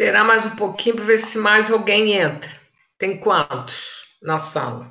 Esperar mais um pouquinho para ver se mais alguém entra. Tem quantos na sala?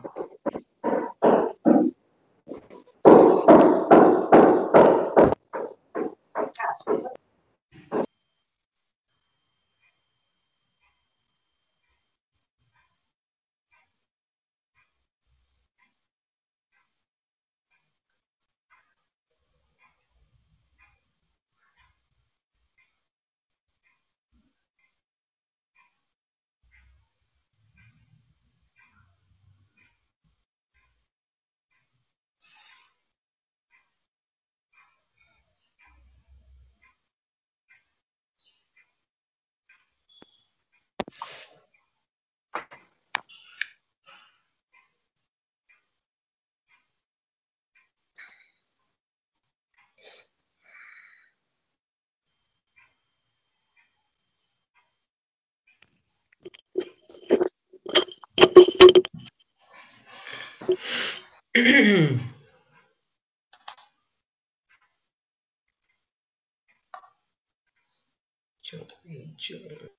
черный, черный.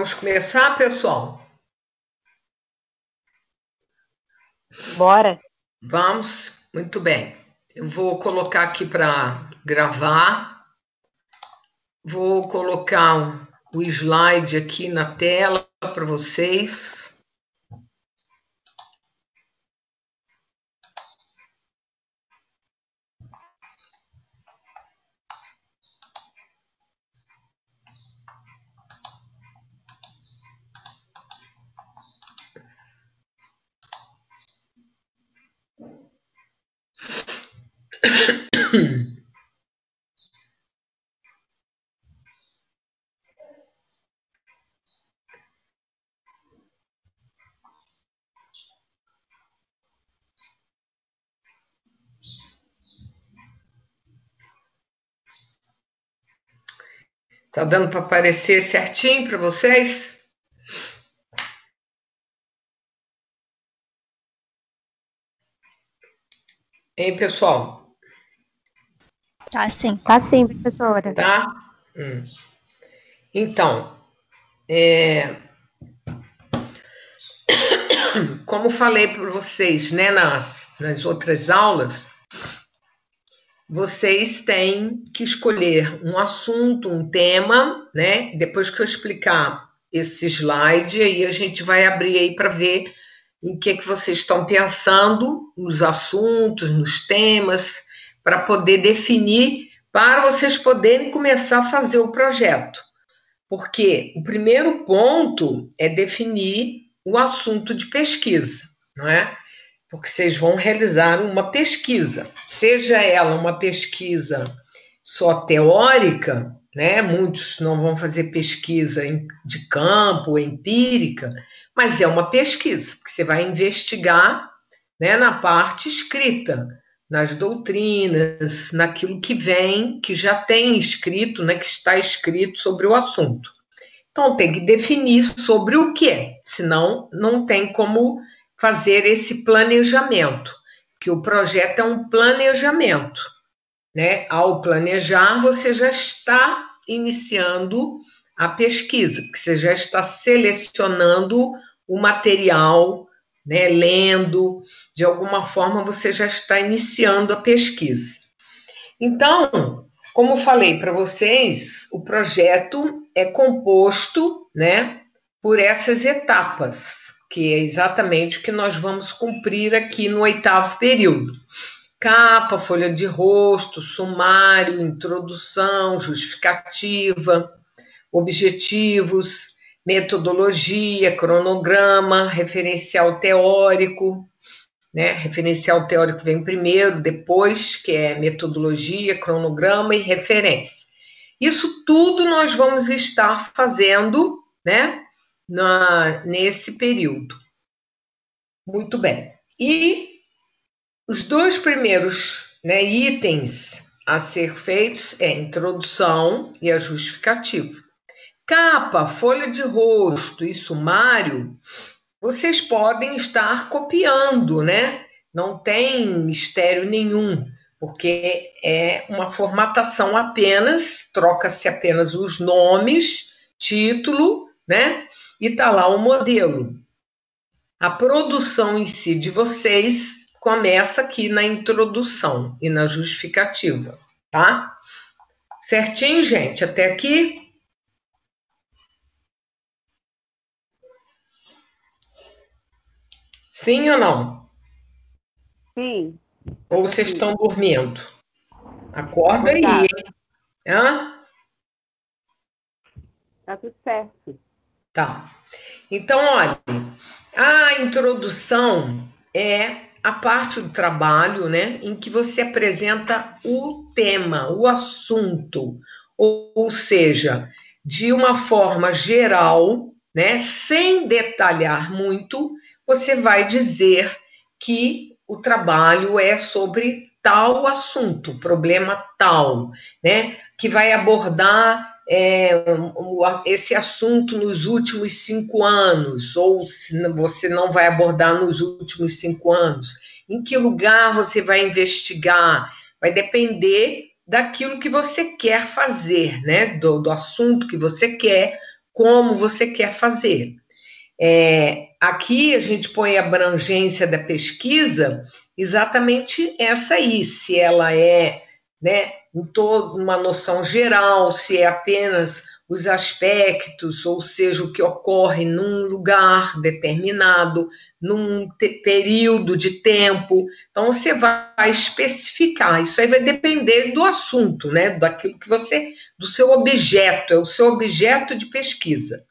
Vamos começar, pessoal? Bora. Vamos, muito bem. Eu vou colocar aqui para gravar. Vou colocar o slide aqui na tela para vocês. Tá dando para aparecer certinho para vocês? Hein, pessoal? Tá sim, tá sim, professora. Tá? Hum. Então, é... como falei para vocês, né, nas, nas outras aulas, vocês têm que escolher um assunto, um tema, né? Depois que eu explicar esse slide, aí a gente vai abrir aí para ver em que que vocês estão pensando nos assuntos, nos temas, para poder definir, para vocês poderem começar a fazer o projeto. Porque o primeiro ponto é definir o assunto de pesquisa, não é? Porque vocês vão realizar uma pesquisa, seja ela uma pesquisa só teórica, né? Muitos não vão fazer pesquisa de campo, empírica, mas é uma pesquisa, que você vai investigar né, na parte escrita, nas doutrinas, naquilo que vem, que já tem escrito, né, que está escrito sobre o assunto. Então tem que definir sobre o que, senão não tem como fazer esse planejamento. que o projeto é um planejamento, né? Ao planejar, você já está iniciando a pesquisa, que você já está selecionando o material, né, lendo, de alguma forma você já está iniciando a pesquisa. Então, como falei para vocês, o projeto é composto, né, por essas etapas, que é exatamente o que nós vamos cumprir aqui no oitavo período. Capa, folha de rosto, sumário, introdução, justificativa, objetivos, metodologia, cronograma, referencial teórico, né? Referencial teórico vem primeiro, depois, que é metodologia, cronograma e referência. Isso tudo nós vamos estar fazendo, né? Na, nesse período. Muito bem. E os dois primeiros né, itens a ser feitos é a introdução e a justificativa. Capa, folha de rosto e sumário vocês podem estar copiando, né? Não tem mistério nenhum, porque é uma formatação apenas, troca-se apenas os nomes, título, né? E tá lá o modelo. A produção em si de vocês começa aqui na introdução e na justificativa, tá? Certinho, gente? Até aqui? Sim ou não? Sim. Ou vocês Sim. estão dormindo? Acorda aí, hein? Hã? Tá tudo certo. Tá. Então, olha, a introdução é a parte do trabalho, né, em que você apresenta o tema, o assunto, ou, ou seja, de uma forma geral, né, sem detalhar muito, você vai dizer que o trabalho é sobre tal assunto, problema tal, né? Que vai abordar é, esse assunto nos últimos cinco anos, ou se você não vai abordar nos últimos cinco anos. Em que lugar você vai investigar? Vai depender daquilo que você quer fazer, né? Do, do assunto que você quer, como você quer fazer. É, aqui a gente põe a abrangência da pesquisa exatamente essa aí, se ela é né, em toda uma noção geral, se é apenas os aspectos, ou seja, o que ocorre num lugar determinado, num período de tempo. Então você vai especificar. Isso aí vai depender do assunto, né? Daquilo que você, do seu objeto, é o seu objeto de pesquisa.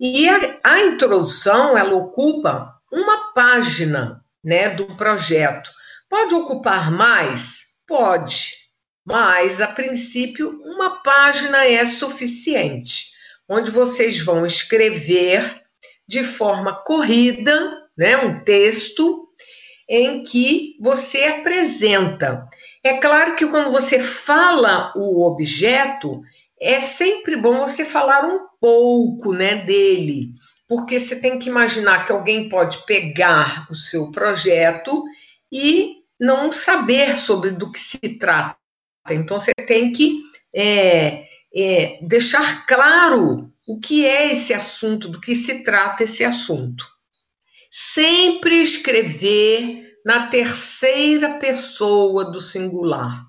E a, a introdução, ela ocupa uma página né, do projeto. Pode ocupar mais? Pode, mas a princípio uma página é suficiente, onde vocês vão escrever de forma corrida, né, um texto em que você apresenta. É claro que quando você fala o objeto, é sempre bom você falar um pouco, né, dele, porque você tem que imaginar que alguém pode pegar o seu projeto e não saber sobre do que se trata. Então você tem que é, é, deixar claro o que é esse assunto, do que se trata esse assunto. Sempre escrever na terceira pessoa do singular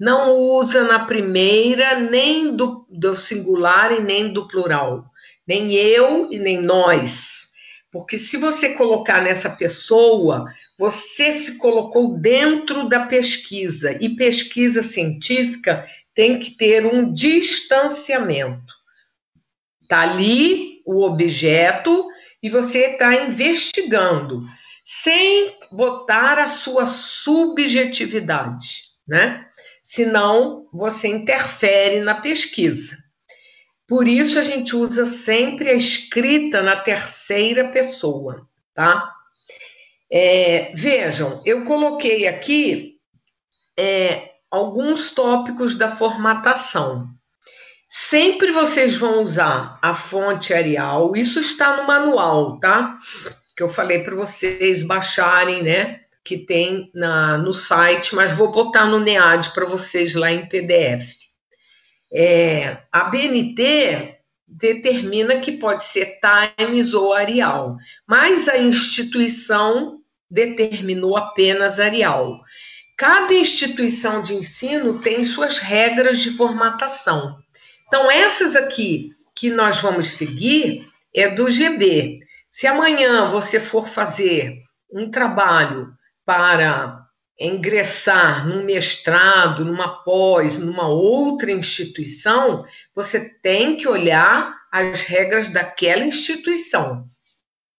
não usa na primeira nem do, do singular e nem do plural, nem eu e nem nós. Porque se você colocar nessa pessoa, você se colocou dentro da pesquisa, e pesquisa científica tem que ter um distanciamento. Está ali o objeto e você está investigando, sem botar a sua subjetividade, né? senão você interfere na pesquisa. Por isso a gente usa sempre a escrita na terceira pessoa, tá? É, vejam, eu coloquei aqui é, alguns tópicos da formatação. Sempre vocês vão usar a fonte Arial, isso está no manual, tá? Que eu falei para vocês baixarem, né? que tem na, no site, mas vou botar no NEAD para vocês lá em PDF. É, a BNT determina que pode ser Times ou Arial, mas a instituição determinou apenas Arial. Cada instituição de ensino tem suas regras de formatação. Então, essas aqui que nós vamos seguir é do GB. Se amanhã você for fazer um trabalho para ingressar num mestrado, numa pós, numa outra instituição, você tem que olhar as regras daquela instituição,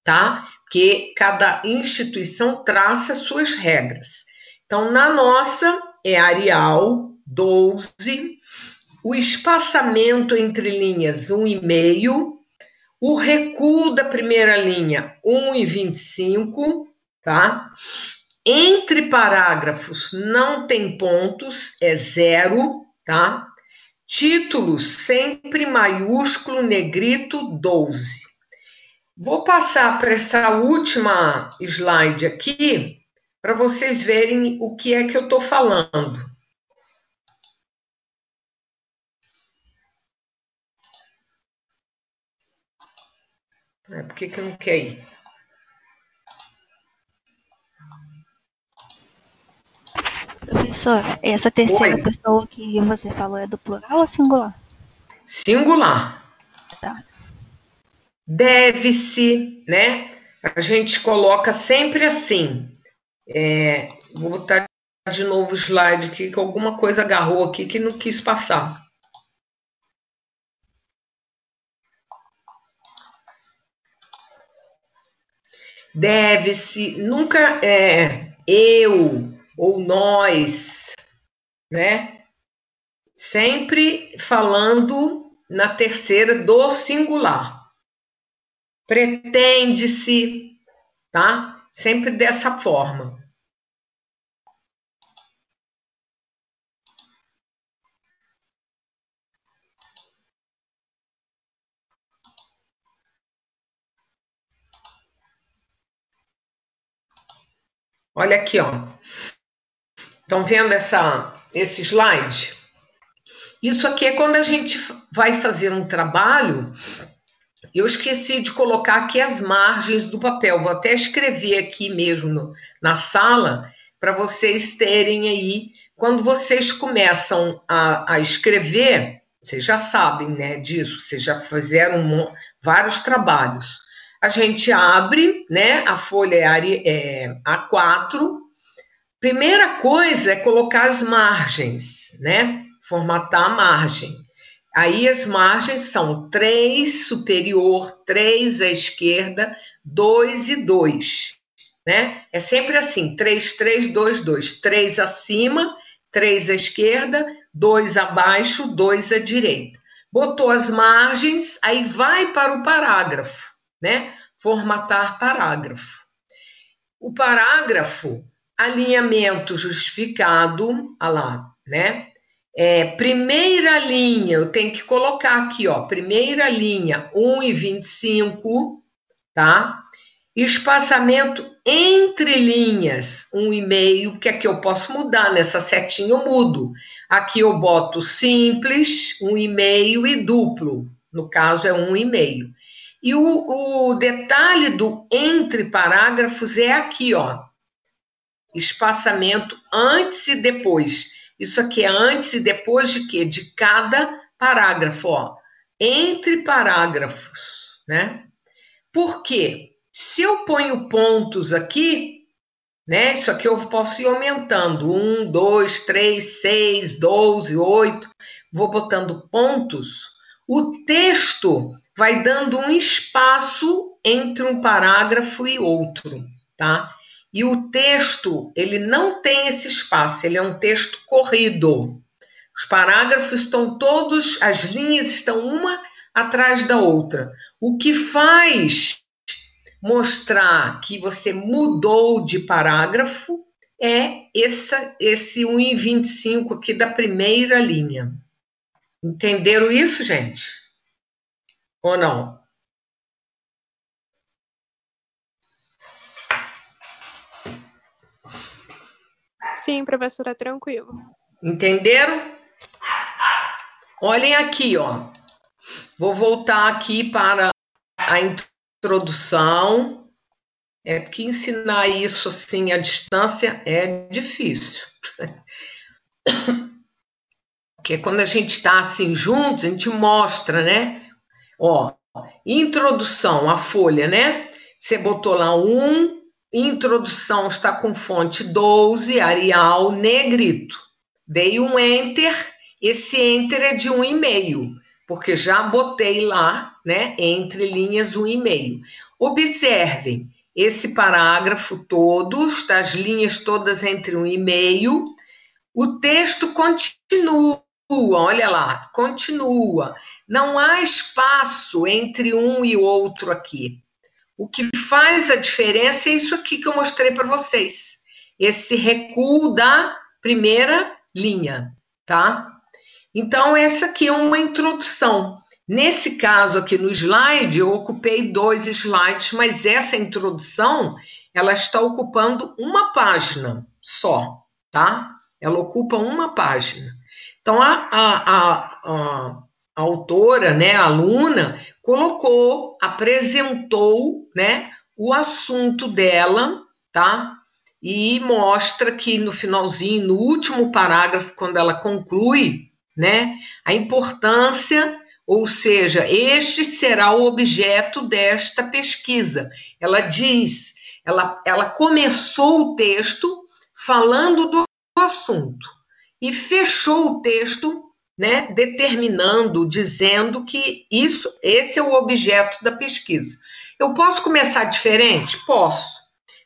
tá? Que cada instituição traça suas regras. Então, na nossa é Arial 12, o espaçamento entre linhas 1,5, o recuo da primeira linha 1,25, tá? Entre parágrafos não tem pontos, é zero, tá? Títulos sempre maiúsculo, negrito 12. Vou passar para essa última slide aqui para vocês verem o que é que eu estou falando. É, por que, que não quer ir? Professora, essa terceira Oi. pessoa que você falou é do plural ou singular? Singular. Tá. Deve-se, né? A gente coloca sempre assim. É, vou botar de novo o slide aqui, que alguma coisa agarrou aqui que não quis passar. Deve-se, nunca é eu, ou nós, né? Sempre falando na terceira do singular. Pretende-se, tá? Sempre dessa forma. Olha aqui, ó. Estão vendo essa, esse slide? Isso aqui é quando a gente vai fazer um trabalho. Eu esqueci de colocar aqui as margens do papel. Vou até escrever aqui mesmo no, na sala para vocês terem aí. Quando vocês começam a, a, escrever, vocês já sabem né, disso, vocês já fizeram vários trabalhos. A gente abre, né? A folha é, é A4, Primeira coisa é colocar as margens, né? Formatar a margem. Aí as margens são 3 superior, 3 à esquerda, 2 e 2. Né? É sempre assim: 3, 3, 2, 2. 3 acima, 3 à esquerda, 2 abaixo, 2 à direita. Botou as margens, aí vai para o parágrafo, né? Formatar parágrafo. O parágrafo alinhamento justificado, ah lá, né? É, primeira linha, eu tenho que colocar aqui, ó, primeira linha 1,25, tá? Espaçamento entre linhas, 1,5, que aqui eu posso mudar, nessa setinha eu mudo. Aqui eu boto simples, 1,5 e duplo, no caso é 1,5. E o, o detalhe do entre parágrafos é aqui, ó, espaçamento antes e depois. Isso aqui é antes e depois de quê? De cada parágrafo, ó. Entre parágrafos, né? Por quê? Se eu ponho pontos aqui, né? Isso aqui eu posso ir aumentando. Um, dois, três, seis, doze, oito. Vou botando pontos. O texto vai dando um espaço entre um parágrafo e outro, tá? E o texto, ele não tem esse espaço, ele é um texto corrido. Os parágrafos estão todos, as linhas estão uma atrás da outra. O que faz mostrar que você mudou de parágrafo é essa, esse 1,25 aqui da primeira linha. Entenderam isso, gente? Ou não? Sim, professora, tranquilo. Entenderam? Olhem aqui, ó. Vou voltar aqui para a introdução. É que ensinar isso assim à distância é difícil. Porque quando a gente está assim juntos, a gente mostra, né? Ó, introdução, a folha, né? Você botou lá um, introdução está com fonte 12, Arial, negrito. Dei um enter, esse enter é de um e-mail, porque já botei lá, né, entre linhas um e-mail. Observem, esse parágrafo todo, as linhas todas entre um e-mail, o texto continua, olha lá, continua. Não há espaço entre um e outro aqui. O que faz a diferença é isso aqui que eu mostrei para vocês. Esse recuo da primeira linha, tá? Então, essa aqui é uma introdução. Nesse caso aqui no slide, eu ocupei dois slides, mas essa introdução, ela está ocupando uma página só, tá? Ela ocupa uma página. Então, a, a, a, a autora, né, a aluna, colocou, apresentou, né, o assunto dela, tá? E mostra que no finalzinho, no último parágrafo, quando ela conclui, né, a importância, ou seja, este será o objeto desta pesquisa. Ela diz, ela, ela começou o texto falando do assunto e fechou o texto né, determinando, dizendo que isso, esse é o objeto da pesquisa. Eu posso começar diferente? Posso.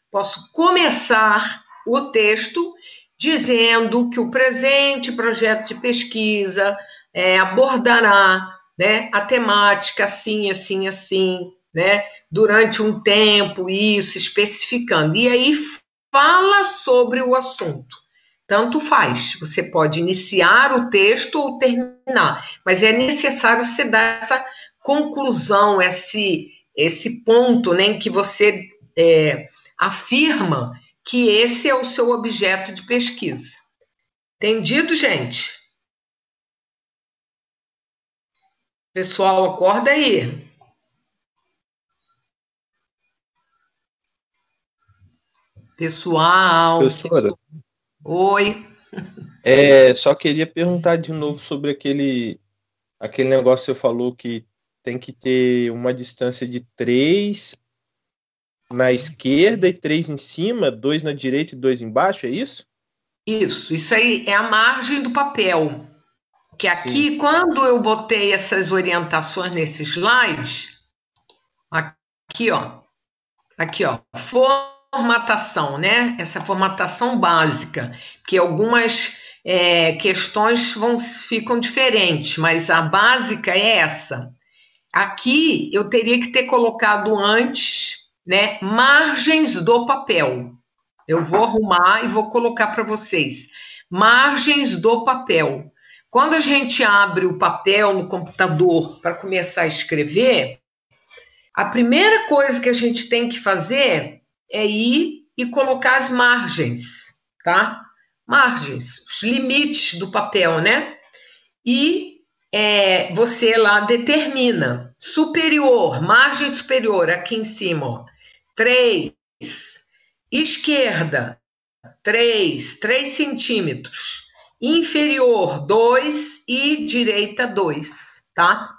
Posso começar o texto dizendo que o presente projeto de pesquisa é, abordará né, a temática assim, assim, assim, né, durante um tempo, isso, especificando. E aí fala sobre o assunto. Tanto faz, você pode iniciar o texto ou terminar, mas é necessário você dar essa conclusão, esse, esse ponto né, em que você é, afirma que esse é o seu objeto de pesquisa. Entendido, gente? Pessoal, acorda aí. Pessoal. Professora. Oi. É, só queria perguntar de novo sobre aquele, aquele negócio que você falou que tem que ter uma distância de três na esquerda e três em cima, dois na direita e dois embaixo, é isso? Isso, isso aí é a margem do papel. Que aqui, Sim. quando eu botei essas orientações nesse slide, aqui, ó, aqui, ó, for formatação, né? Essa formatação básica, que algumas é, questões vão, ficam diferentes, mas a básica é essa. Aqui eu teria que ter colocado antes, né? Margens do papel. Eu vou arrumar e vou colocar para vocês. Margens do papel. Quando a gente abre o papel no computador para começar a escrever, a primeira coisa que a gente tem que fazer é ir e colocar as margens, tá? Margens, os limites do papel, né? E é, você lá determina superior, margem superior, aqui em cima, ó, 3, esquerda, 3, 3 centímetros, inferior, 2 e direita, 2, tá?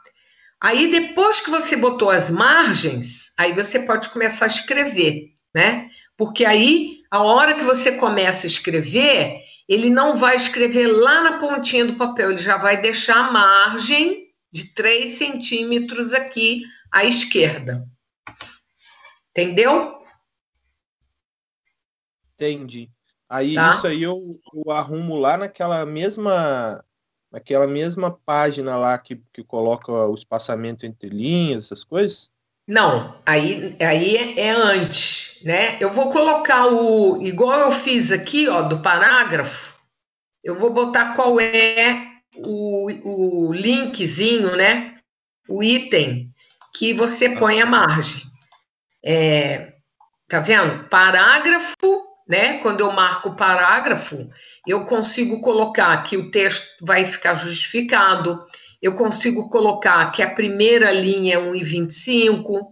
Aí, depois que você botou as margens, aí você pode começar a escrever né? Porque aí, a hora que você começa a escrever, ele não vai escrever lá na pontinha do papel, ele já vai deixar a margem de 3 centímetros aqui à esquerda. Entendeu? Entendi. Aí tá? isso aí eu, eu, arrumo lá naquela mesma naquela mesma página lá que, que coloca o espaçamento entre linhas, essas coisas? Não, aí, aí é, antes, né? Eu vou colocar o, igual eu fiz aqui, ó, do parágrafo, eu vou botar qual é o, o linkzinho, né? O item que você põe a margem. É, tá vendo? Parágrafo né? Quando eu marco o parágrafo, eu consigo colocar que o texto vai ficar justificado, eu consigo colocar que a primeira linha é 1,25,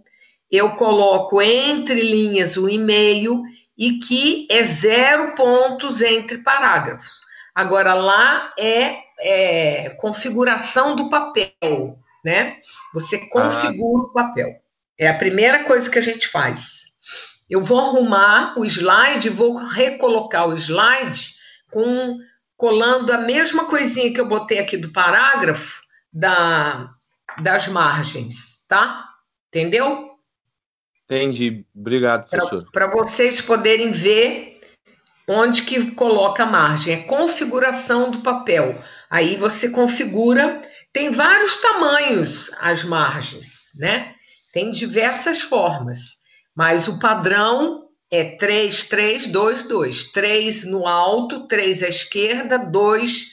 eu coloco entre linhas o e-mail e que é zero pontos entre parágrafos. Agora, lá é, é configuração do papel, né? Você configura ah. o papel. É a primeira coisa que a gente faz. Eu vou arrumar o slide, vou recolocar o slide com colando a mesma coisinha que eu botei aqui do parágrafo da, das margens, tá? Entendeu? Entendi. Obrigado, professor. Para vocês poderem ver onde que coloca a margem. É configuração do papel. Aí você configura. Tem vários tamanhos as margens, né? Tem diversas formas. Mas o padrão é 3, 3, 2, 2. 3 no alto, 3 à esquerda, 2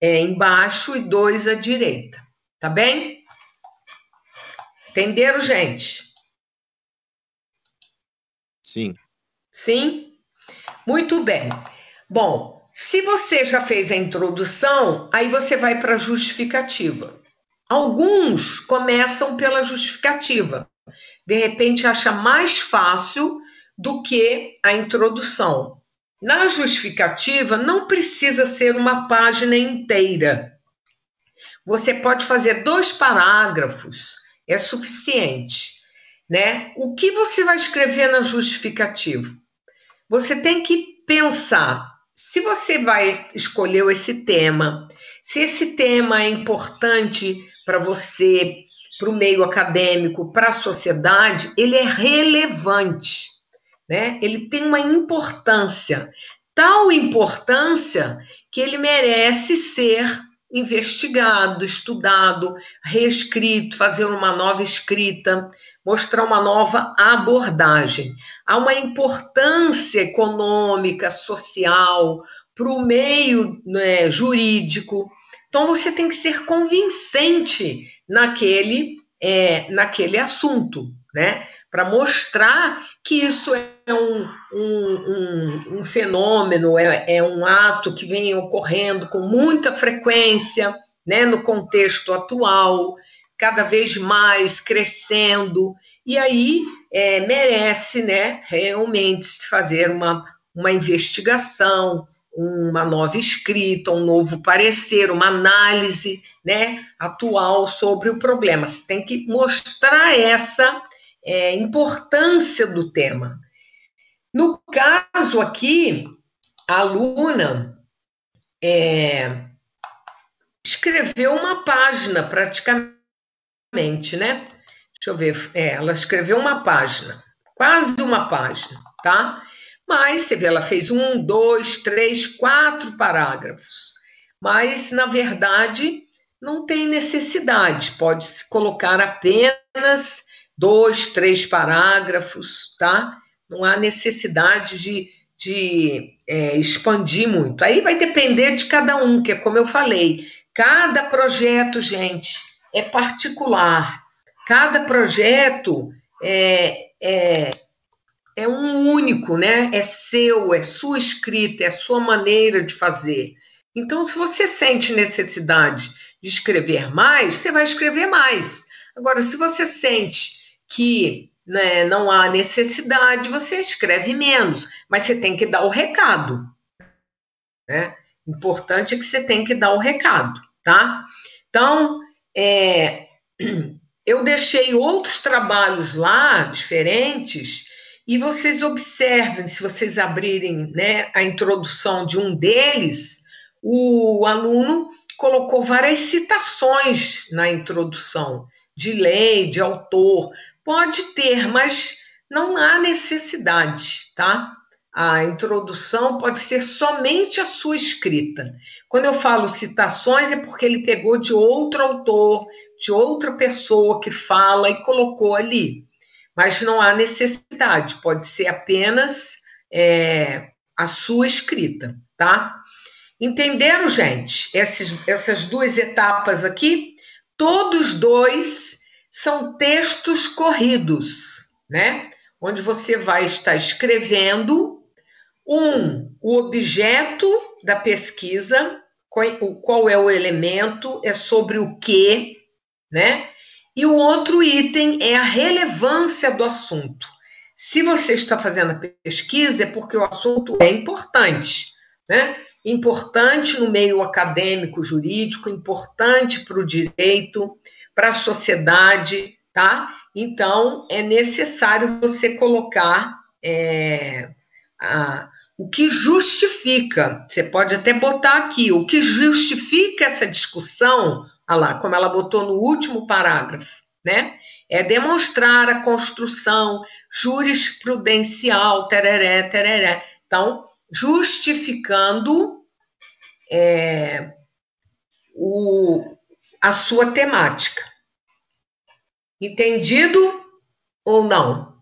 é, embaixo e 2 à direita. Tá bem? Entenderam, gente? Sim. Sim? Muito bem. Bom, se você já fez a introdução, aí você vai para a justificativa. Alguns começam pela justificativa. De repente, acha mais fácil do que a introdução. Na justificativa, não precisa ser uma página inteira. Você pode fazer dois parágrafos, é suficiente, né? O que você vai escrever na justificativa? Você tem que pensar se você vai escolher esse tema, se esse tema é importante para você, para o meio acadêmico, para a sociedade, ele é relevante, né? Ele tem uma importância, tal importância que ele merece ser investigado, estudado, reescrito, fazer uma nova escrita, mostrar uma nova abordagem. Há uma importância econômica, social, para o meio né, jurídico. Então, você tem que ser convincente naquele, é, naquele assunto, né? Para mostrar que isso é um, um, um, um fenômeno, é, é um ato que vem ocorrendo com muita frequência, né, no contexto atual, cada vez mais crescendo, e aí é, merece né, realmente fazer uma, uma investigação, uma nova escrita, um novo parecer, uma análise né, atual sobre o problema. Você tem que mostrar essa é, importância do tema. No caso aqui, a aluna é, escreveu uma página praticamente, né? Deixa eu ver, é, ela escreveu uma página, quase uma página, tá? Mas você vê, ela fez um, dois, três, quatro parágrafos. Mas, na verdade, não tem necessidade, pode-se colocar apenas dois, três parágrafos, tá? não há necessidade de, de é, expandir muito. Aí vai depender de cada um, que é como eu falei, cada projeto, gente, é particular. Cada projeto é, é, é um único, né? É seu, é sua escrita, é sua maneira de fazer. Então, se você sente necessidade de escrever mais, você vai escrever mais. Agora, se você sente que né, não há necessidade, você escreve menos, mas você tem que dar o recado. Né? Importante é que você tem que dar o recado, tá? Então, é, eu deixei outros trabalhos lá, diferentes, e vocês observem, se vocês abrirem né, a introdução de um deles, o aluno colocou várias citações na introdução de lei, de autor, Pode ter, mas não há necessidade, tá? A introdução pode ser somente a sua escrita. Quando eu falo citações, é porque ele pegou de outro autor, de outra pessoa que fala e colocou ali. Mas não há necessidade, pode ser apenas é, a sua escrita, tá? Entenderam, gente? Essas, essas duas etapas aqui, todos dois são textos corridos, né? Onde você vai estar escrevendo Um, o objeto da pesquisa, qual é o elemento, é sobre o que, né? E o outro item é a relevância do assunto. Se você está fazendo a pesquisa, é porque o assunto é importante, né? Importante no meio acadêmico, jurídico, importante para o direito, para a sociedade, tá? Então, é necessário você colocar é, a, o que justifica, você pode até botar aqui, o que justifica essa discussão, olha lá, como ela botou no último parágrafo, né? É demonstrar a construção jurisprudencial, tereré, tereré. Então, justificando é, o, a sua temática. Entendido ou não?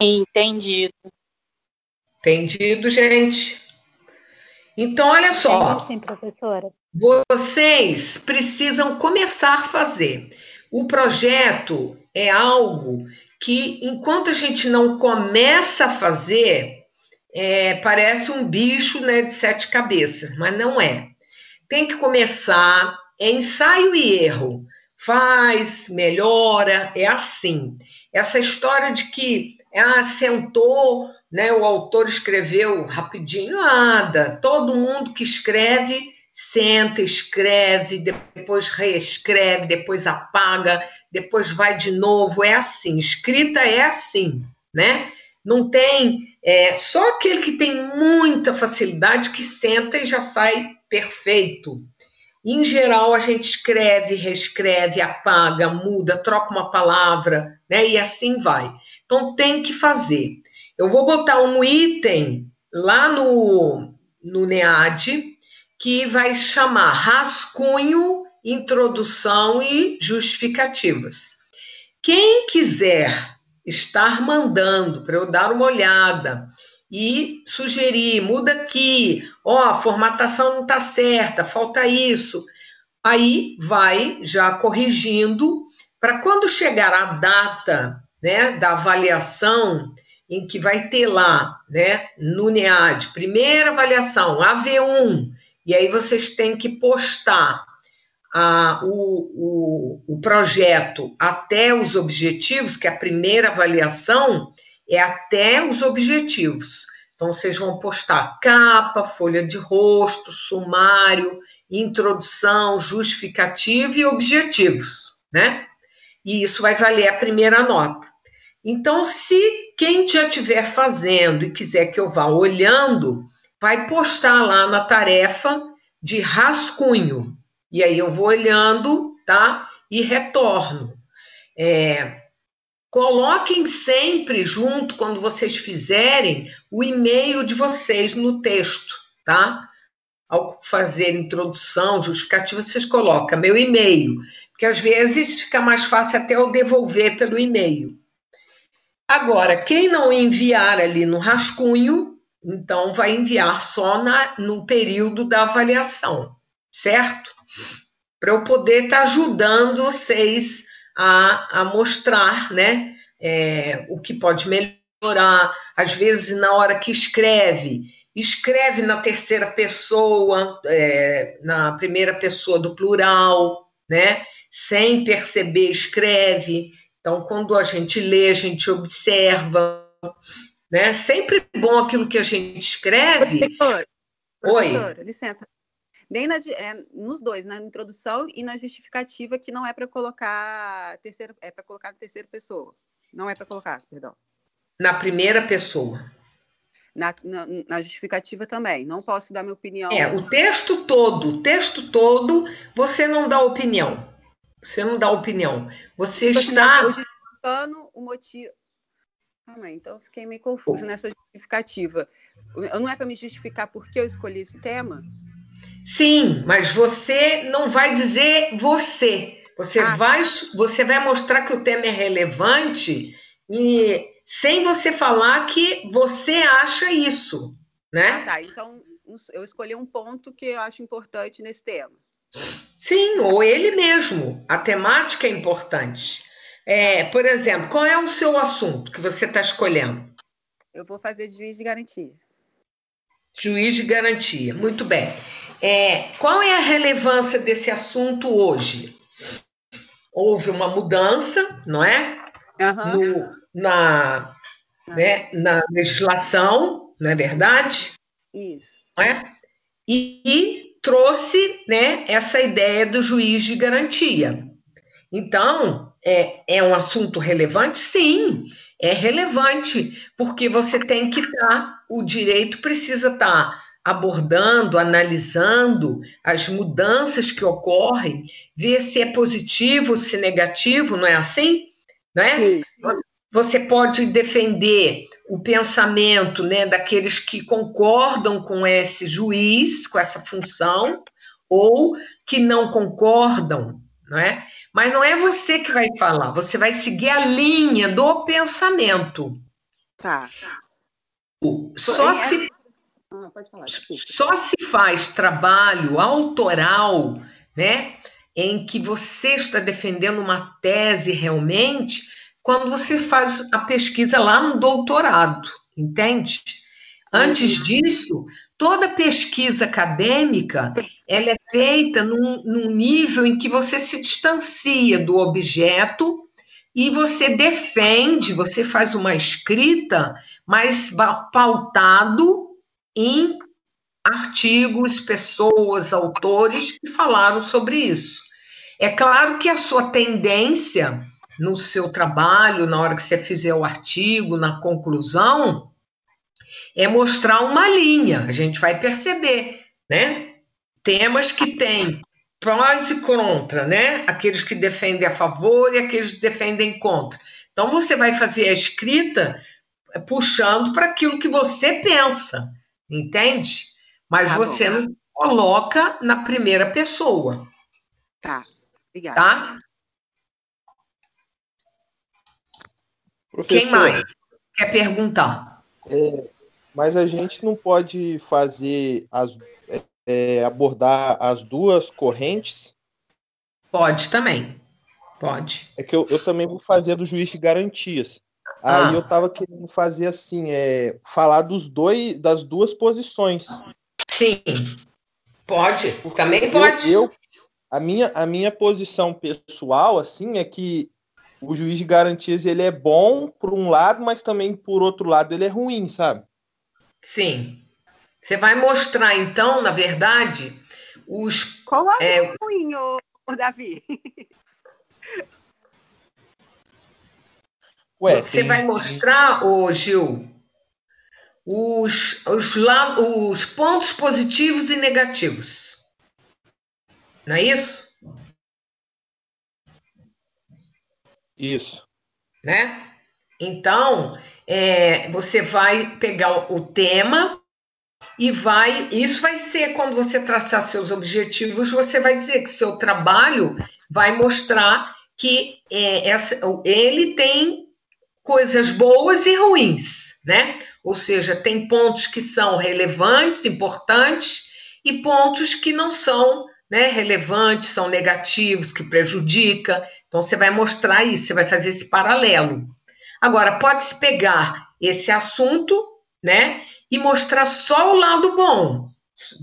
Entendido. Entendido, gente? Então, olha só. Sim, professora. Vocês precisam começar a fazer. O projeto é algo que, enquanto a gente não começa a fazer, é, parece um bicho né, de sete cabeças, mas não é. Tem que começar, é ensaio e erro. Faz, melhora, é assim. Essa história de que ah, sentou, né, o autor escreveu rapidinho, nada. Todo mundo que escreve, senta, escreve, depois reescreve, depois apaga, depois vai de novo. É assim, escrita é assim, né? Não tem. É, só aquele que tem muita facilidade que senta e já sai perfeito. Em geral, a gente escreve, reescreve, apaga, muda, troca uma palavra, né? E assim vai. Então, tem que fazer. Eu vou botar um item lá no, no NEAD que vai chamar rascunho, introdução e justificativas. Quem quiser estar mandando para eu dar uma olhada e sugerir, muda aqui, ó, a formatação não está certa, falta isso. Aí vai já corrigindo para quando chegar a data, né, da avaliação em que vai ter lá, né, no NEAD, primeira avaliação, AV1, e aí vocês têm que postar a, o, o, o projeto até os objetivos, que é a primeira avaliação, é até os objetivos. Então, vocês vão postar capa, folha de rosto, sumário, introdução, justificativa e objetivos, né? E isso vai valer a primeira nota. Então, se quem já estiver fazendo e quiser que eu vá olhando, vai postar lá na tarefa de rascunho. E aí eu vou olhando, tá? E retorno. É, Coloquem sempre junto, quando vocês fizerem, o e-mail de vocês no texto, tá? Ao fazer introdução, justificativa, vocês colocam meu e-mail, porque às vezes fica mais fácil até eu devolver pelo e-mail. Agora, quem não enviar ali no rascunho, então vai enviar só na, no período da avaliação, certo? Para eu poder estar tá ajudando vocês a, a mostrar né, é, o que pode melhorar. Às vezes, na hora que escreve, escreve na terceira pessoa, é, na primeira pessoa do plural, né? Sem perceber, escreve. Então, quando a gente lê, a gente observa, né? Sempre bom aquilo que a gente escreve. Professor, Oi. licença. Nem na, é, nos dois, na introdução e na justificativa, que não é para colocar terceira, é para colocar na terceira pessoa. Não é para colocar, perdão. Na primeira pessoa. Na, na, na, justificativa também. Não posso dar minha opinião. É, o texto todo, o texto todo, você não dá opinião. Você não dá opinião. Você tipo assim, está. justificando o motivo. Calma então eu fiquei meio confuso nessa justificativa. Não é para me justificar por que eu escolhi esse tema? Sim, mas você não vai dizer você. Você ah, vai, você vai mostrar que o tema é relevante e sem você falar que você acha isso, né? Ah, tá. Então eu escolhi um ponto que eu acho importante nesse tema. Sim, ou ele mesmo. A temática é importante. É, por exemplo, qual é o seu assunto que você está escolhendo? Eu vou fazer de juiz de garantia. Juiz de garantia, muito bem. É, qual é a relevância desse assunto hoje? Houve uma mudança, não é? Uhum. No, na, né, na legislação, não é verdade? Isso. Não é? E, e trouxe né, essa ideia do juiz de garantia. Então, é, é um assunto relevante? Sim, é relevante, porque você tem que estar, tá, o direito precisa estar tá abordando, analisando as mudanças que ocorrem, ver se é positivo, se é negativo, não é assim? Não é? Sim. Você pode defender o pensamento né, daqueles que concordam com esse juiz, com essa função, ou que não concordam, não é? Mas não é você que vai falar, você vai seguir a linha do pensamento. Tá. Só é... se ah, falar, só se faz trabalho autoral, né, em que você está defendendo uma tese realmente quando você faz a pesquisa lá no doutorado, entende? Antes uhum. disso, toda pesquisa acadêmica ela é feita num, num nível em que você se distancia do objeto e você defende, você faz uma escrita mais pautado em artigos, pessoas, autores que falaram sobre isso. É claro que a sua tendência no seu trabalho, na hora que você fizer o artigo, na conclusão, é mostrar uma linha. A gente vai perceber, né? Temas que têm prós e contra, né? Aqueles que defendem a favor e aqueles que defendem contra. Então você vai fazer a escrita puxando para aquilo que você pensa, entende? Mas tá você não coloca na primeira pessoa. Tá. Obrigada. Tá? Professor, Quem mais quer perguntar? É, mas a gente não pode fazer as, é, abordar as duas correntes? Pode também. Pode. É que eu, eu também vou fazer do juiz de garantias. Ah. Aí eu estava querendo fazer assim, é, falar dos dois, das duas posições. Sim. Pode. Porque também pode. Eu, a minha, a minha posição pessoal, assim, é que o juiz de garantias ele é bom por um lado, mas também por outro lado ele é ruim, sabe? Sim. Você vai mostrar então, na verdade, os. Qual é, é... ruim, ô, Davi? Ué, Você tem... vai mostrar, ô Gil, os, os, os pontos positivos e negativos. Não é isso? Isso. Né? Então, é, você vai pegar o tema e vai. Isso vai ser quando você traçar seus objetivos, você vai dizer que seu trabalho vai mostrar que é, essa, ele tem coisas boas e ruins, né? Ou seja, tem pontos que são relevantes, importantes, e pontos que não são né, relevantes, são negativos, que prejudica. Então, você vai mostrar isso, você vai fazer esse paralelo. Agora, pode-se pegar esse assunto, né, e mostrar só o lado bom,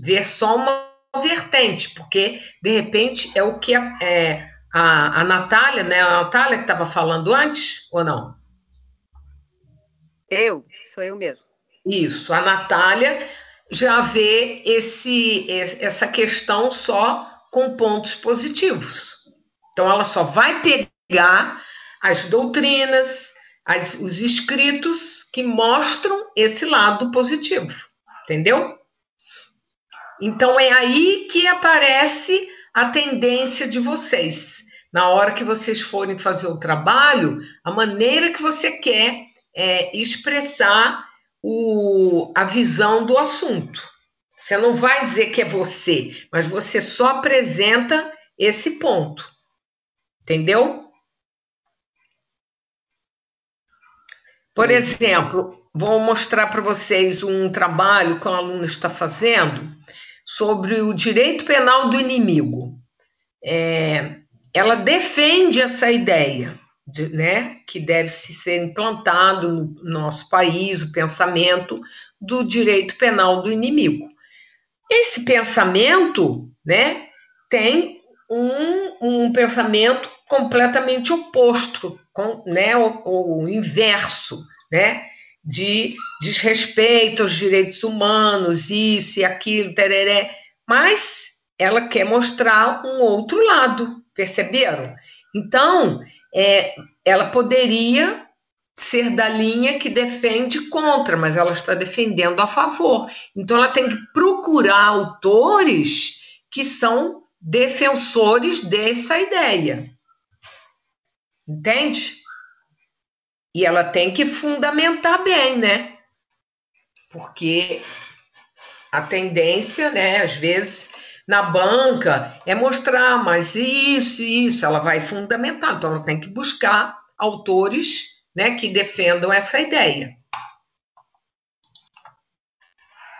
ver só uma vertente, porque, de repente, é o que a, é, a, a Natália, né, a Natália que estava falando antes, ou não? Eu, sou eu mesmo. Isso, a Natália já vê esse, essa questão só com pontos positivos. Então, ela só vai pegar as doutrinas, as, os escritos que mostram esse lado positivo, entendeu? Então, é aí que aparece a tendência de vocês. Na hora que vocês forem fazer o trabalho, a maneira que você quer é, expressar o, a visão do assunto. Você não vai dizer que é você, mas você só apresenta esse ponto. Entendeu? Por exemplo, vou mostrar para vocês um trabalho que a aluna está fazendo sobre o direito penal do inimigo. É, ela defende essa ideia, de, né, que deve ser implantado no nosso país, o pensamento do direito penal do inimigo. Esse pensamento, né, tem um, um pensamento completamente oposto, com, né, o, o inverso, né, de desrespeito aos direitos humanos, isso e aquilo, tereré, mas ela quer mostrar um outro lado, perceberam? Então, é, ela poderia ser da linha que defende contra, mas ela está defendendo a favor. Então, ela tem que procurar autores que são defensores dessa ideia. Entende? E ela tem que fundamentar bem, né? Porque a tendência, né, às vezes, na banca é mostrar, mas isso, isso, ela vai fundamentar. Então, ela tem que buscar autores né, que defendam essa ideia.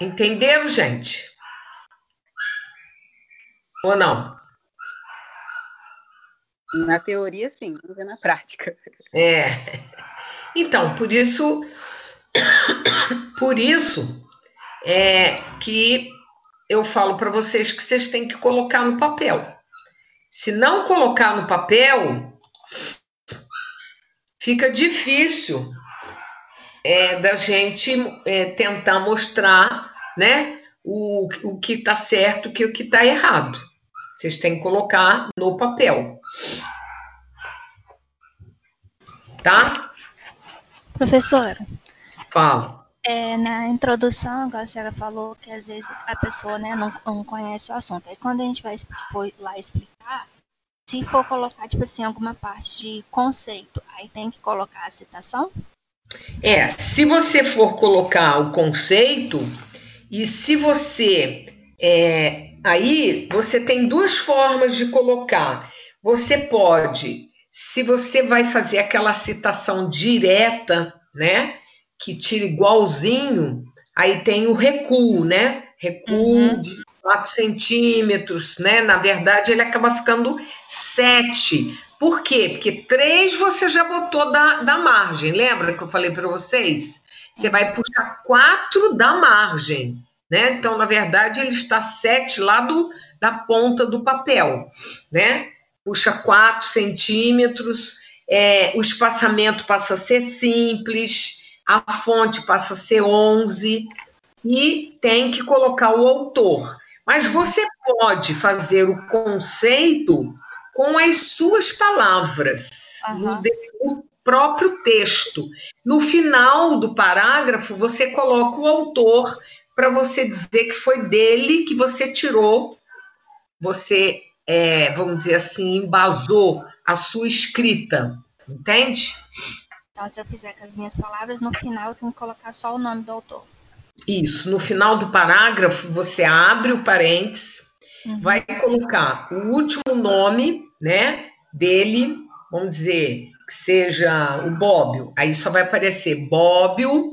Entenderam, gente? Ou não? Na teoria, sim, vamos ver na prática. É. Então, por isso, por isso é que eu falo para vocês que vocês têm que colocar no papel. Se não colocar no papel, fica difícil é, da gente é, tentar mostrar né, o, o que está certo e o que está errado. Vocês têm que colocar no papel. Tá? Professora. Fala. É, na introdução, a senhora falou que às vezes a pessoa né, não, não conhece o assunto. Aí quando a gente vai lá explicar, se for colocar, tipo assim, alguma parte de conceito, aí tem que colocar a citação? É, se você for colocar o conceito, e se você. É, aí você tem duas formas de colocar. Você pode, se você vai fazer aquela citação direta, né? que tira igualzinho, aí tem o recuo, né? Recuo uhum. de 4 centímetros, né? Na verdade, ele acaba ficando 7. Por quê? Porque 3 você já botou da, da margem. Lembra que eu falei para vocês? Você vai puxar 4 da margem, né? Então, na verdade, ele está 7 lá do, da ponta do papel, né? Puxa 4 centímetros, é, o espaçamento passa a ser simples, a fonte passa a ser 11 e tem que colocar o autor. Mas você pode fazer o conceito com as suas palavras, uhum. no, próprio texto. No final do parágrafo, você coloca o autor para você dizer que foi dele que você tirou, você, é, vamos dizer assim, embasou a sua escrita, entende? Então, se eu fizer com as minhas palavras, no final eu tenho que colocar só o nome do autor. Isso. No final do parágrafo, você abre o parênteses, uhum. vai colocar o último nome, né, dele, vamos dizer que seja o Bóbio. Aí só vai aparecer Bóbio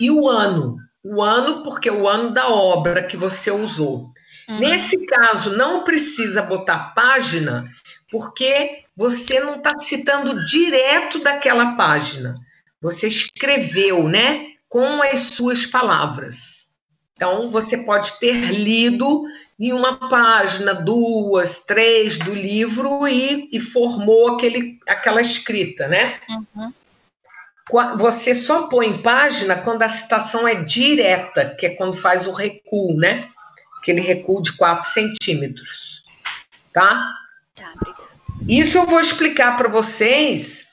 e o ano. O ano, porque é o ano da obra que você usou. Uhum. Nesse caso, não precisa botar página, porque você não está citando direto daquela página. Você escreveu, né? Com as suas palavras. Então, você pode ter lido em uma página, duas, três do livro e, e formou aquele, aquela escrita, né? Uhum. Você só põe página quando a citação é direta, que é quando faz o recuo, né? Aquele recuo de 4 centímetros. Tá? Tá, obrigada. Isso eu vou explicar para vocês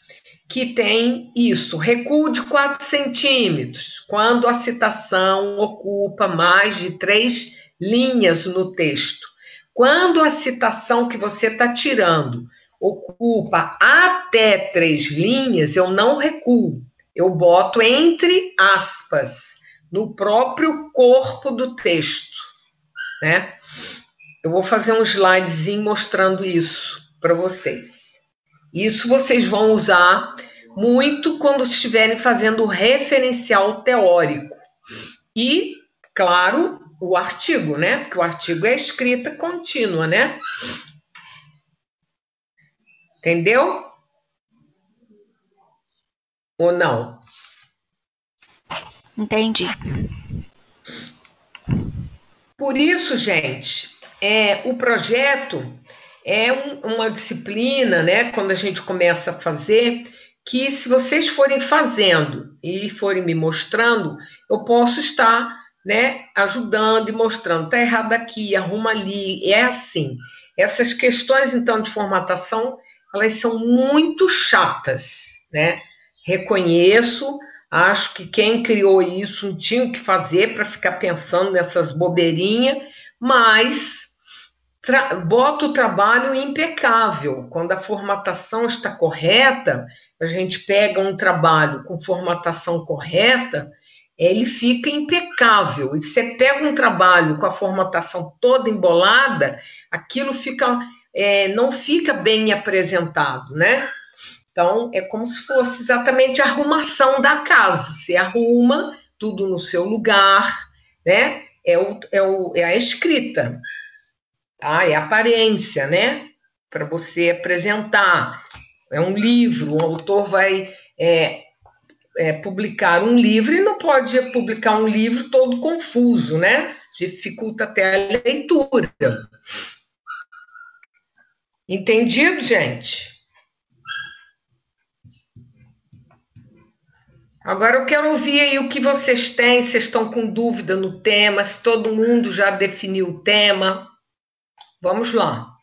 que tem isso, recuo de 4 centímetros, quando a citação ocupa mais de três linhas no texto. Quando a citação que você está tirando ocupa até três linhas, eu não recuo, eu boto entre aspas, no próprio corpo do texto, né? Eu vou fazer um slidezinho mostrando isso para vocês. Isso vocês vão usar muito quando estiverem fazendo referencial teórico. E, claro, o artigo, né? Porque o artigo é escrita contínua, né? Entendeu? Ou não? Entendi. Por isso, gente, é, o projeto é um, uma disciplina, né? Quando a gente começa a fazer, que se vocês forem fazendo e forem me mostrando, eu posso estar, né, ajudando e mostrando. Tá errado aqui, arruma ali. É assim. Essas questões, então, de formatação, elas são muito chatas, né? Reconheço, acho que quem criou isso não tinha o que fazer para ficar pensando nessas bobeirinhas, mas bota o trabalho impecável. Quando a formatação está correta, a gente pega um trabalho com formatação correta, ele fica impecável. E você pega um trabalho com a formatação toda embolada, aquilo fica é, não fica bem apresentado, né? Então, é como se fosse exatamente a arrumação da casa. Você arruma tudo no seu lugar, né? É, o, é, o, é a escrita, tá? É a aparência, né? Para você apresentar. É um livro, o autor vai é, é, publicar um livro e não pode publicar um livro todo confuso, né? Dificulta até a leitura. Entendido, gente? Agora eu quero ouvir aí o que vocês têm, se estão com dúvida no tema, se todo mundo já definiu o tema. Vamos lá.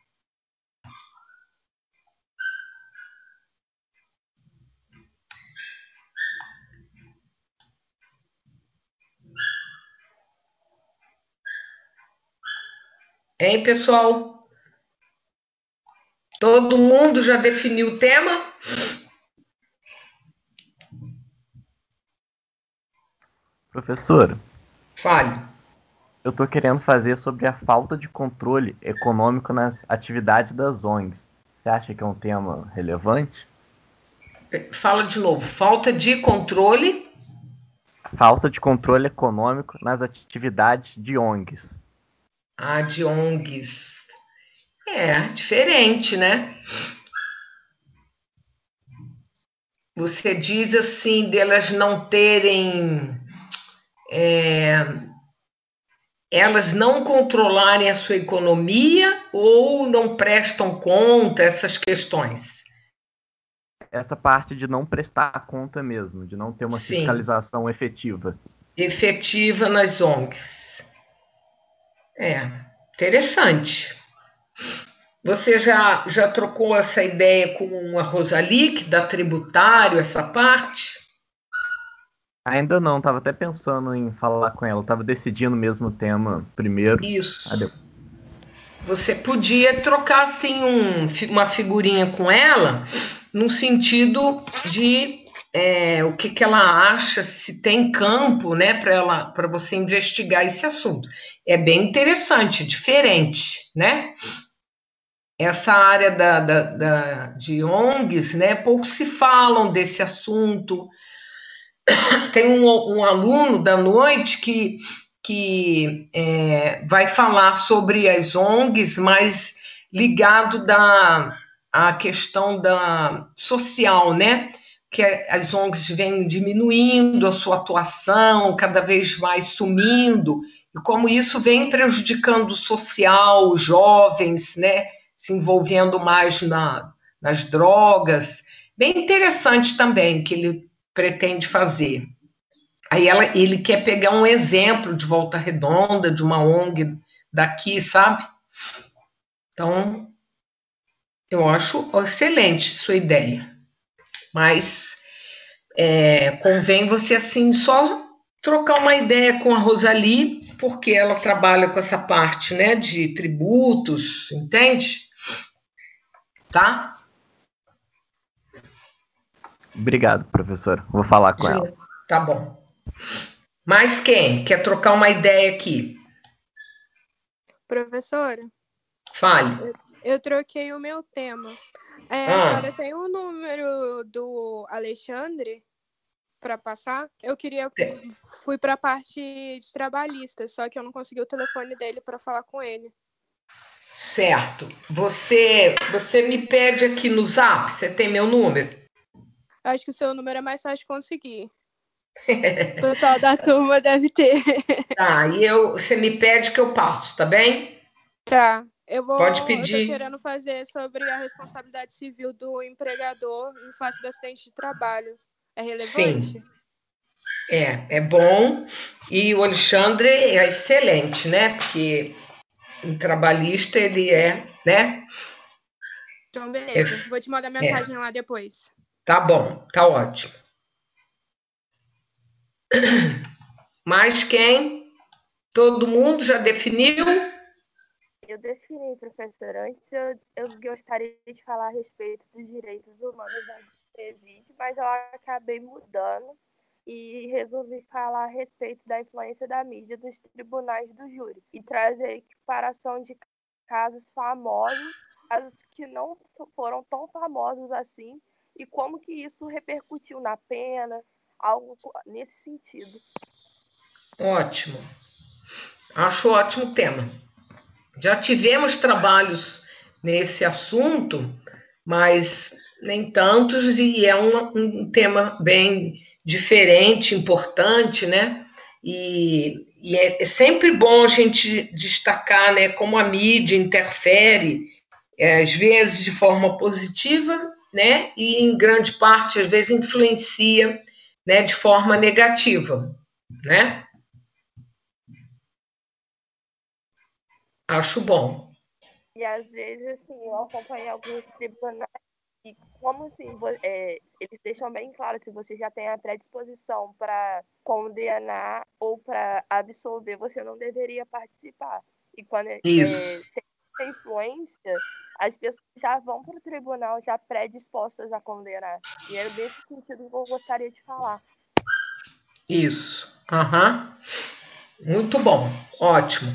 Hein, pessoal? Todo mundo já definiu o tema? Professora. Fale. Eu estou querendo fazer sobre a falta de controle econômico nas atividades das ONGs. Você acha que é um tema relevante? Fala de novo. Falta de controle. Falta de controle econômico nas atividades de ONGs. Ah, de ONGs. É, diferente, né? Você diz assim, delas não terem. É, elas não controlarem a sua economia ou não prestam conta essas questões? Essa parte de não prestar conta mesmo, de não ter uma Sim. fiscalização efetiva. Efetiva nas ONGs. É, interessante. Você já, já trocou essa ideia com a Rosali, que dá tributário, essa parte? Ainda não, estava até pensando em falar com ela, estava decidindo mesmo o tema primeiro. Isso. Você podia trocar assim um, uma figurinha com ela, no sentido de é, o que, que ela acha, se tem campo, né, para ela, para você investigar esse assunto. É bem interessante, diferente, né? essa área da, da, da, de ONGs, né, pouco se falam desse assunto. Tem um, um aluno da noite que, que é, vai falar sobre as ONGs, mas ligado da, à questão da social, né? Que as ONGs vêm diminuindo a sua atuação, cada vez mais sumindo, e como isso vem prejudicando o social, os jovens, né? se envolvendo mais na, nas drogas. Bem interessante também que ele pretende fazer. Aí ela, ele quer pegar um exemplo de Volta Redonda, de uma ONG daqui, sabe? Então, eu acho excelente sua ideia. Mas é, convém você, assim, só trocar uma ideia com a Rosali, porque ela trabalha com essa parte, né, de tributos, entende? Tá? Obrigado, professor. Vou falar com Sim, ela. Tá bom. Mais quem? Quer trocar uma ideia aqui? Professora? Fale. Eu, eu troquei o meu tema. É, ah. A senhora tem o número do Alexandre para passar? Eu queria. Fui para a parte de trabalhista, só que eu não consegui o telefone dele para falar com ele. Certo. Você, você me pede aqui no Zap, você tem meu número? Acho que o seu número é mais fácil de conseguir. o pessoal da turma deve ter. Tá, e eu, você me pede que eu passo, tá bem? Tá. Eu vou Pode pedir. Eu querendo fazer sobre a responsabilidade civil do empregador em face do acidente de trabalho. É relevante? Sim. É, é bom. E o Alexandre é excelente, né? Porque um trabalhista ele é, né? Então, beleza. É, Vou te mandar mensagem é. lá depois. Tá bom, tá ótimo. Mais quem? Todo mundo já definiu? Eu defini, professor. Antes eu, eu gostaria de falar a respeito dos direitos humanos presídio, mas eu acabei mudando e resolvi falar a respeito da influência da mídia dos tribunais do júri e trazer equiparação de casos famosos, casos que não foram tão famosos assim, e como que isso repercutiu na pena, algo nesse sentido. Ótimo. Acho ótimo tema. Já tivemos trabalhos nesse assunto, mas nem tantos, e é um, um tema bem diferente, importante, né? E, e é, é, sempre bom a gente destacar né, como a mídia interfere, é, às vezes de forma positiva, né? E em grande parte, às vezes, influencia né, de forma negativa, né? Acho bom. E às vezes, assim, eu acompanho alguns tribunais e como assim, é, eles deixam bem claro que você já tem a predisposição para condenar ou para absolver, você não deveria participar. E quando é, Isso. É, tem influência, as pessoas já vão para o tribunal já predispostas a condenar. E é desse sentido que eu gostaria de falar. Isso. Uhum. Muito bom. Ótimo.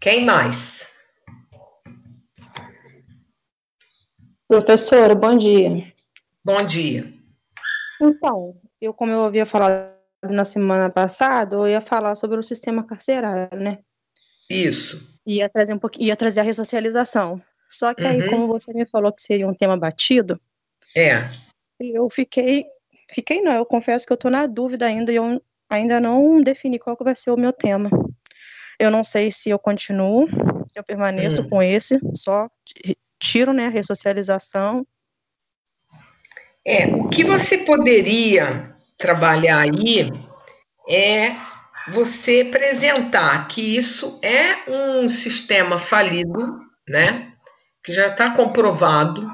Quem mais? Professora, bom dia. Bom dia. Então, eu, como eu havia falado na semana passada, eu ia falar sobre o sistema carcerário, né? Isso. Ia trazer um pouquinho, ia trazer a ressocialização. Só que aí, uhum. como você me falou que seria um tema batido, é. Eu fiquei, fiquei não, eu confesso que eu estou na dúvida ainda e eu ainda não defini qual que vai ser o meu tema. Eu não sei se eu continuo, se eu permaneço hum. com esse, só tiro, né, a ressocialização. É, o que você poderia trabalhar aí é você apresentar que isso é um sistema falido, né? Que já está comprovado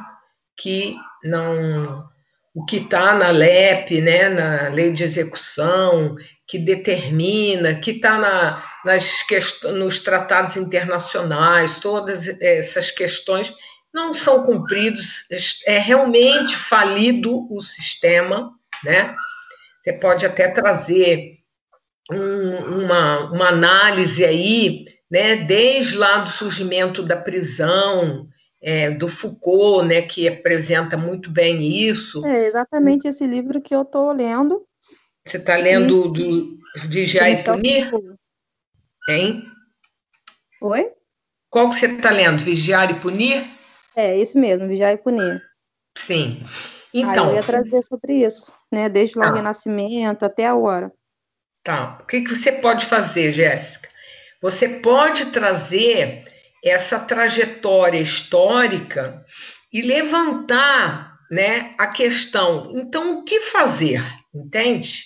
que não o que está na LEP, né, na lei de execução, que determina, que está na, nas nos tratados internacionais, todas essas questões não são cumpridos, é realmente falido o sistema, né? Você pode até trazer um, uma, uma análise aí, né, desde lá do surgimento da prisão, é, do Foucault, né, que apresenta muito bem isso. É exatamente esse livro que eu estou lendo. Você está lendo e... do Vigiar e Punir? Hein? Oi? Qual que você está lendo? Vigiar e Punir? É, esse mesmo, Vigiar e Punir. Sim. Então. Aí eu ia trazer sobre isso, né? Desde lá o ah. Renascimento até agora. Tá. O que, que você pode fazer, Jéssica? Você pode trazer essa trajetória histórica e levantar né, a questão. Então, o que fazer? Entende?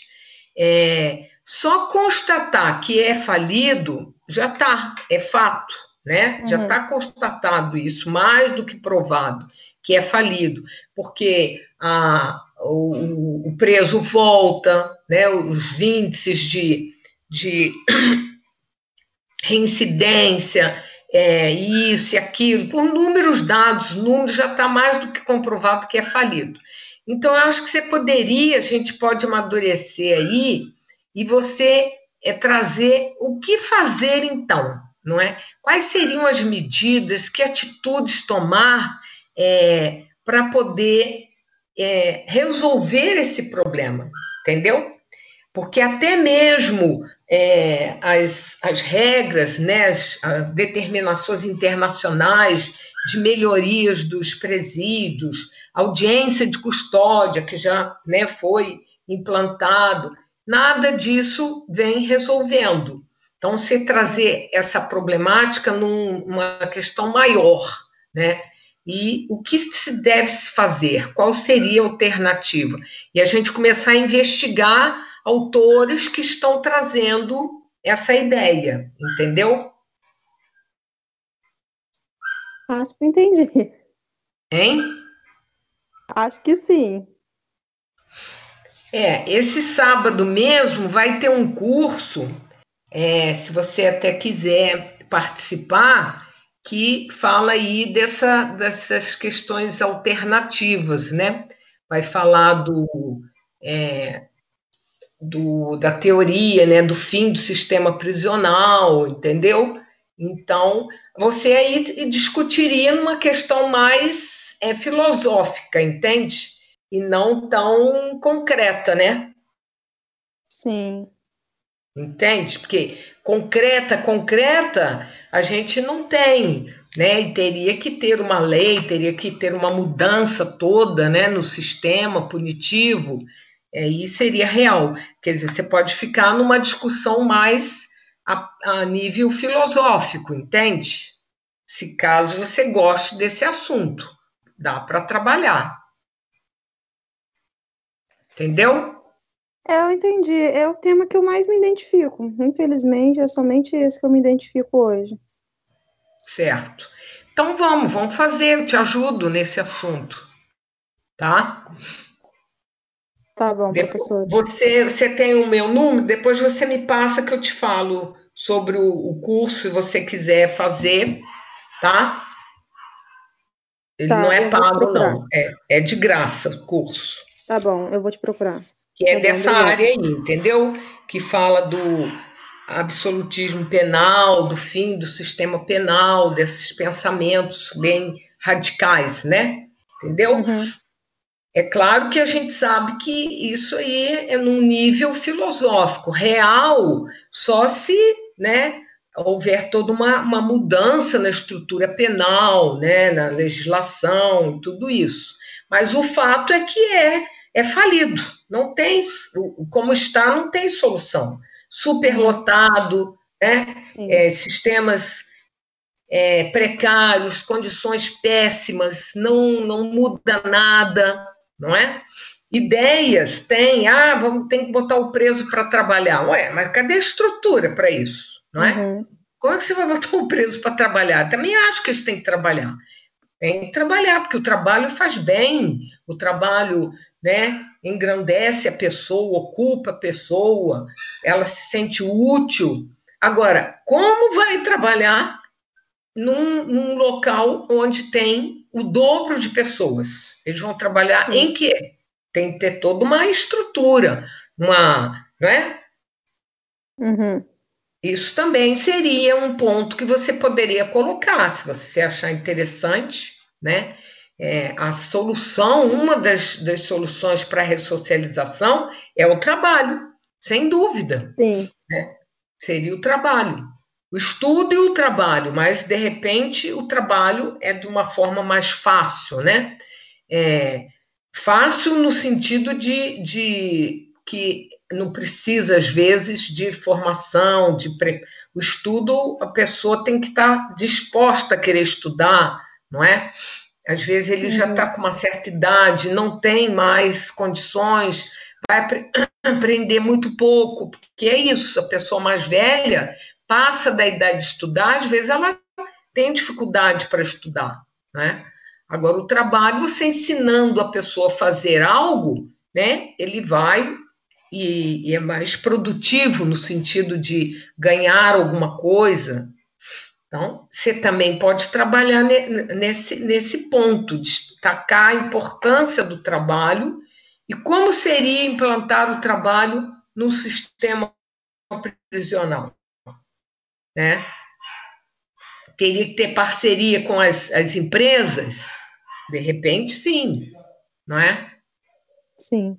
É, só constatar que é falido já está, é fato, né? Uhum. Já está constatado isso, mais do que provado, que é falido, porque a, o, o preso volta, né? Os índices de, de reincidência é, isso e aquilo, por números dados, números já está mais do que comprovado que é falido. Então, eu acho que você poderia, a gente pode amadurecer aí e você é, trazer o que fazer então, não é? Quais seriam as medidas, que atitudes tomar é, para poder é, resolver esse problema, entendeu? porque até mesmo é, as, as regras, né, as determinações internacionais de melhorias dos presídios, audiência de custódia, que já né, foi implantado, nada disso vem resolvendo. Então, se trazer essa problemática numa questão maior, né? E o que se deve fazer? Qual seria a alternativa? E a gente começar a investigar autores que estão trazendo essa ideia, entendeu? Acho que entendi. Hein? Acho que sim. É, esse sábado mesmo vai ter um curso é, se você até quiser participar, que fala aí dessa, dessas questões alternativas, né? Vai falar do, é, do, da teoria, né, do fim do sistema prisional, entendeu? Então, você aí discutiria numa questão mais é, filosófica, entende? E não tão concreta, né? Sim. Entende? Porque concreta, concreta, a gente não tem, né? E teria que ter uma lei, teria que ter uma mudança toda, né, no sistema punitivo. Aí é, seria real. Quer dizer, você pode ficar numa discussão mais a, a nível filosófico, entende? Se caso você goste desse assunto, dá para trabalhar. Entendeu? É, eu entendi. É o tema que eu mais me identifico. Infelizmente, é somente esse que eu me identifico hoje. Certo. Então vamos, vamos fazer, eu te ajudo nesse assunto. Tá? Tá bom, professor. Você, você tem o meu número, depois você me passa que eu te falo sobre o, o curso, se você quiser fazer, tá? Ele tá, não é pago, não. É, é de graça o curso. Tá bom, eu vou te procurar que é dessa área aí, entendeu? Que fala do absolutismo penal, do fim do sistema penal, desses pensamentos bem radicais, né? Entendeu? Uhum. É claro que a gente sabe que isso aí é num nível filosófico, real, só se, né, houver toda uma, uma mudança na estrutura penal, né, na legislação e tudo isso. Mas o fato é que é é falido. Não tem, como está, não tem solução. Superlotado, né? É, sistemas é, precários, condições péssimas, não, não muda nada, não é? Ideias tem, ah, vamos ter que botar o preso para trabalhar. Ué, mas cadê a estrutura para isso, não é? Uhum. Como é que você vai botar o preso para trabalhar? Também acho que eles têm que trabalhar. Tem que trabalhar, porque o trabalho faz bem, o trabalho né? Engrandece a pessoa, ocupa a pessoa, ela se sente útil. Agora, como vai trabalhar num, num local onde tem o dobro de pessoas? Eles vão trabalhar em quê? Tem que ter toda uma estrutura, uma, não é? Uhum. Isso também seria um ponto que você poderia colocar, se você achar interessante, né? É, a solução, uma das, das soluções para a ressocialização é o trabalho, sem dúvida. Sim. Né? Seria o trabalho. O estudo e o trabalho, mas de repente o trabalho é de uma forma mais fácil, né? É, fácil no sentido de, de que não precisa, às vezes, de formação, de pre... o estudo, a pessoa tem que estar disposta a querer estudar, não é? Às vezes ele uhum. já está com uma certa idade, não tem mais condições, vai aprender muito pouco, porque é isso, a pessoa mais velha passa da idade de estudar, às vezes ela tem dificuldade para estudar, né? Agora, o trabalho, você ensinando a pessoa a fazer algo, né? Ele vai e, e é mais produtivo no sentido de ganhar alguma coisa, então, você também pode trabalhar nesse, nesse ponto, destacar a importância do trabalho e como seria implantar o trabalho no sistema prisional. Né? Teria que ter parceria com as, as empresas? De repente, sim, não é? Sim.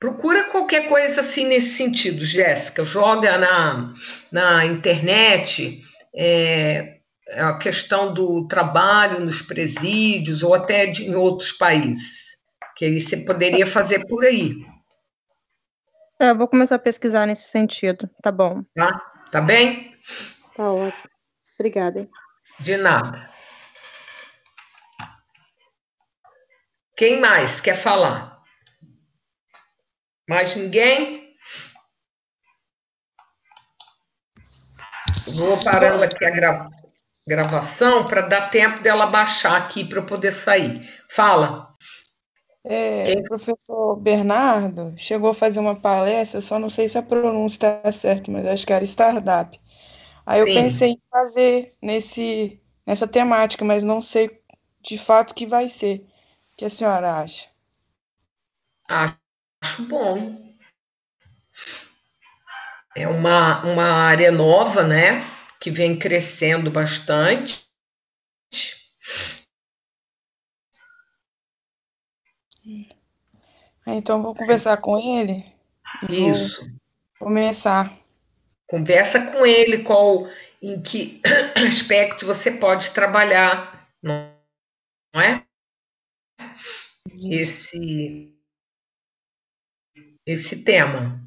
Procura qualquer coisa assim nesse sentido, Jéssica. Joga na, na internet é, a questão do trabalho nos presídios ou até de, em outros países. Que aí você poderia fazer por aí. É, vou começar a pesquisar nesse sentido. Tá bom. Tá, tá bem? Tá ótimo. Obrigada. De nada. Quem mais quer falar? Mais ninguém? Vou parando aqui a gra gravação para dar tempo dela baixar aqui para eu poder sair. Fala. É, o professor Bernardo chegou a fazer uma palestra, só não sei se a pronúncia está certa, mas acho que era startup. Aí eu Sim. pensei em fazer nesse, nessa temática, mas não sei de fato que vai ser. O que a senhora acha? Acho bom. É uma, uma área nova, né? Que vem crescendo bastante. Então vou conversar com ele. Isso. começar. Conversa com ele qual em que aspecto você pode trabalhar, não é? Esse esse tema.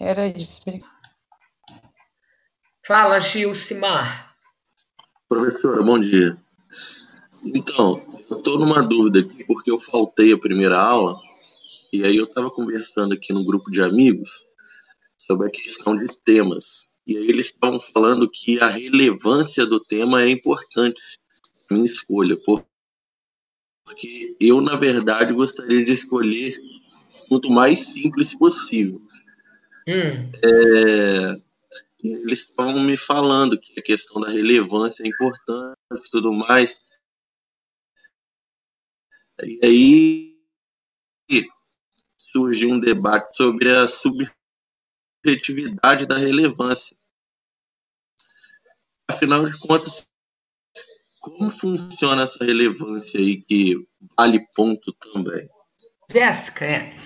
Era isso. Fala, Gilcimar. Professora, bom dia. Então, eu estou numa dúvida aqui, porque eu faltei a primeira aula e aí eu estava conversando aqui no grupo de amigos sobre a questão de temas. E aí eles estavam falando que a relevância do tema é importante na minha escolha, porque eu, na verdade, gostaria de escolher quanto mais simples possível. Hum. É, eles estavam me falando que a questão da relevância é importante e tudo mais. E aí surgiu um debate sobre a subjetividade da relevância. Afinal de contas, como funciona essa relevância aí que vale ponto também? Jéssica, é,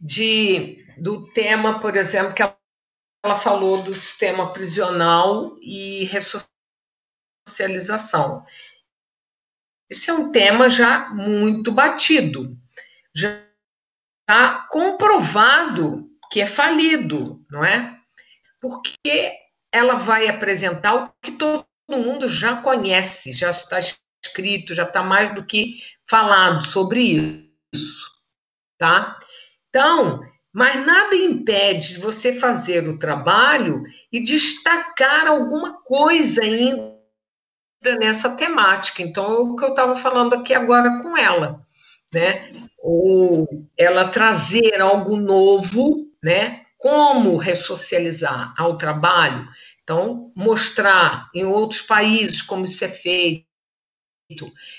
de, do tema, por exemplo, que ela, falou do sistema prisional e ressocialização. Esse é um tema já muito batido. Já comprovado que é falido, não é? Porque ela vai apresentar o que todo mundo já conhece, já está escrito, já está mais do que falado sobre isso, tá? Então, mas nada impede de você fazer o trabalho e destacar alguma coisa ainda nessa temática. Então, é o que eu estava falando aqui agora com ela né? Ou ela trazer algo novo, né? Como ressocializar ao trabalho. Então, mostrar em outros países como isso é feito.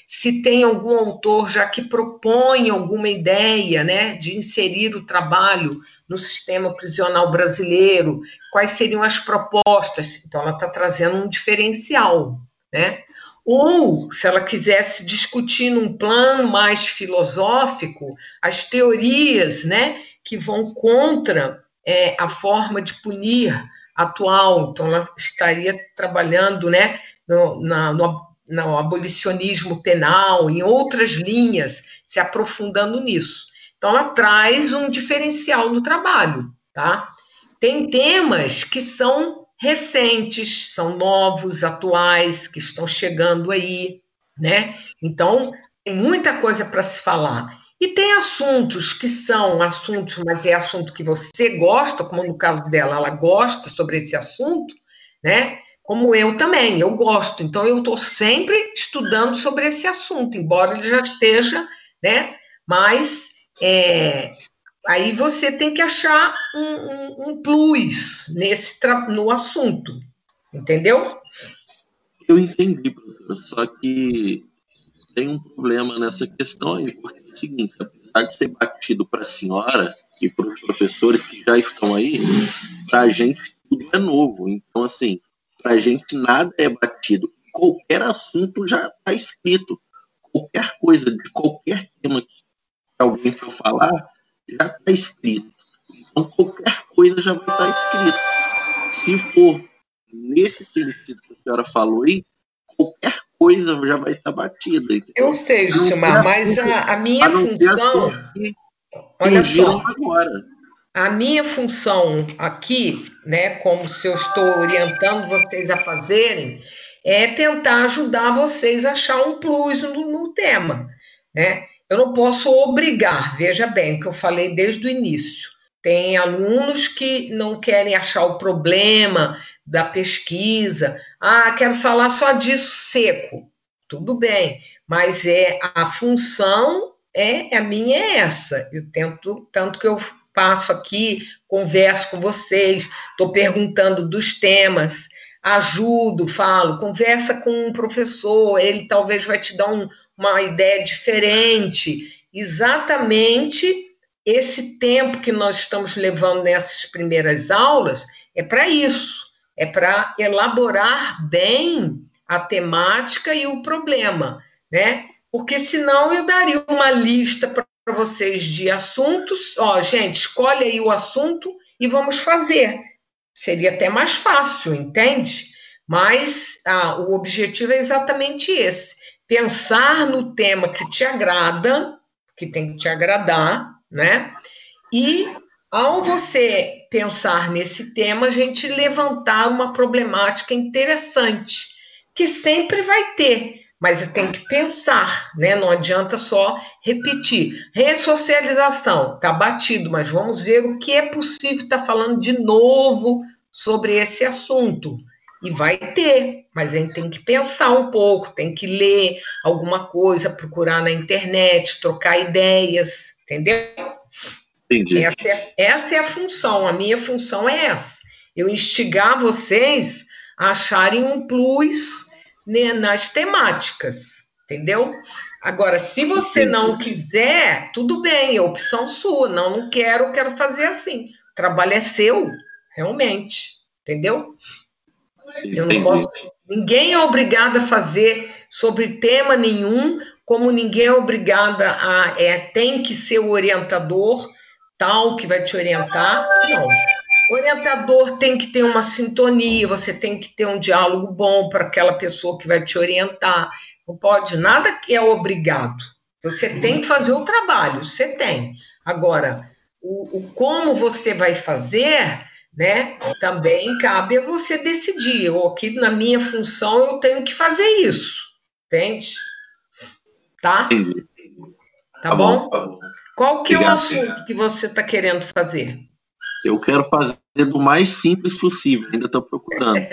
Se tem algum autor já que propõe alguma ideia, né, de inserir o trabalho no sistema prisional brasileiro, quais seriam as propostas? Então, ela está trazendo um diferencial, né? Ou, se ela quisesse discutir num plano mais filosófico, as teorias né, que vão contra é, a forma de punir atual. Então, ela estaria trabalhando né, no, na, no, no abolicionismo penal, em outras linhas, se aprofundando nisso. Então, ela traz um diferencial no trabalho. Tá? Tem temas que são recentes, são novos, atuais, que estão chegando aí, né? Então, tem muita coisa para se falar. E tem assuntos que são assuntos, mas é assunto que você gosta, como no caso dela, ela gosta sobre esse assunto, né? Como eu também, eu gosto. Então, eu estou sempre estudando sobre esse assunto, embora ele já esteja, né? Mas é, Aí você tem que achar um, um, um plus nesse no assunto, entendeu? Eu entendi, só que tem um problema nessa questão aí, porque é o seguinte, apesar de ser batido para a senhora e para os professores que já estão aí, para a gente tudo é novo. Então, assim, para a gente nada é batido. Qualquer assunto já está escrito. qualquer coisa, de qualquer tema que alguém for falar, já está escrito. Então, qualquer coisa já vai estar tá escrito. Se for nesse sentido que a senhora falou aí, qualquer coisa já vai estar batida. Entendeu? Eu sei, Gilmar, mas a, a minha função. Olha só. Agora. A minha função aqui, né, como se eu estou orientando vocês a fazerem, é tentar ajudar vocês a achar um plus no, no tema, né? Eu não posso obrigar, veja bem, que eu falei desde o início. Tem alunos que não querem achar o problema da pesquisa. Ah, quero falar só disso seco. Tudo bem, mas é a função é a minha é essa. Eu tento tanto que eu passo aqui, converso com vocês, estou perguntando dos temas, ajudo, falo, conversa com um professor, ele talvez vai te dar um, uma ideia diferente. Exatamente esse tempo que nós estamos levando nessas primeiras aulas é para isso, é para elaborar bem a temática e o problema, né? Porque senão eu daria uma lista para vocês de assuntos, ó, gente, escolhe aí o assunto e vamos fazer. Seria até mais fácil, entende? Mas ah, o objetivo é exatamente esse: pensar no tema que te agrada, que tem que te agradar, né? E ao você pensar nesse tema, a gente levantar uma problemática interessante, que sempre vai ter, mas tem que pensar, né? Não adianta só repetir. Ressocialização, tá batido, mas vamos ver o que é possível estar tá falando de novo sobre esse assunto. E vai ter, mas a gente tem que pensar um pouco, tem que ler alguma coisa, procurar na internet, trocar ideias, entendeu? Entendi. Essa é, essa é a função, a minha função é essa. Eu instigar vocês a acharem um plus nas temáticas, entendeu? Agora, se você não quiser, tudo bem, é opção sua. Não, não quero, quero fazer assim. O trabalho é seu, realmente, entendeu? Posso, ninguém é obrigado a fazer sobre tema nenhum, como ninguém é obrigada a é, tem que ser o orientador tal que vai te orientar. Não. O orientador tem que ter uma sintonia, você tem que ter um diálogo bom para aquela pessoa que vai te orientar. Não pode, nada que é obrigado. Você tem que fazer o trabalho, você tem. Agora, o, o como você vai fazer né? Também cabe a você decidir. Eu aqui na minha função eu tenho que fazer isso, entende? Tá? Tá, tá bom? Tá bom? Qual que Obrigado, é o assunto que você está querendo fazer? Eu quero fazer do mais simples possível. Ainda estou procurando.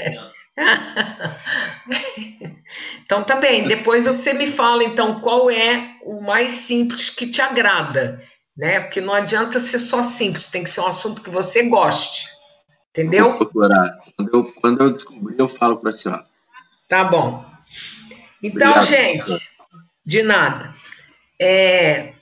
então tá bem. Depois você me fala então qual é o mais simples que te agrada, né? Porque não adianta ser só simples. Tem que ser um assunto que você goste. Entendeu? Vou procurar. Quando eu, quando eu descobrir, eu falo para senhora. Tá bom. Então, Obrigado. gente, de nada. É,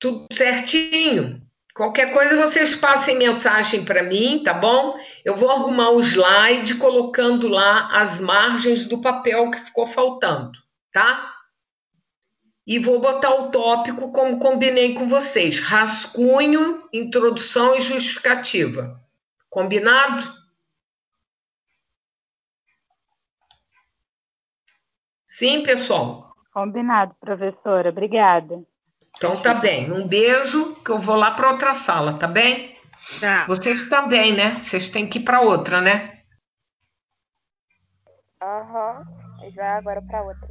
tudo certinho. Qualquer coisa vocês passem mensagem para mim, tá bom? Eu vou arrumar o slide colocando lá as margens do papel que ficou faltando, tá? e vou botar o tópico como combinei com vocês: rascunho, introdução e justificativa. Combinado? Sim, pessoal? Combinado, professora. Obrigada. Então tá bem. Um beijo, que eu vou lá para outra sala, tá bem? Tá. Vocês também, né? Vocês têm que ir para outra, né? Aham. Uhum. Vai agora para outra.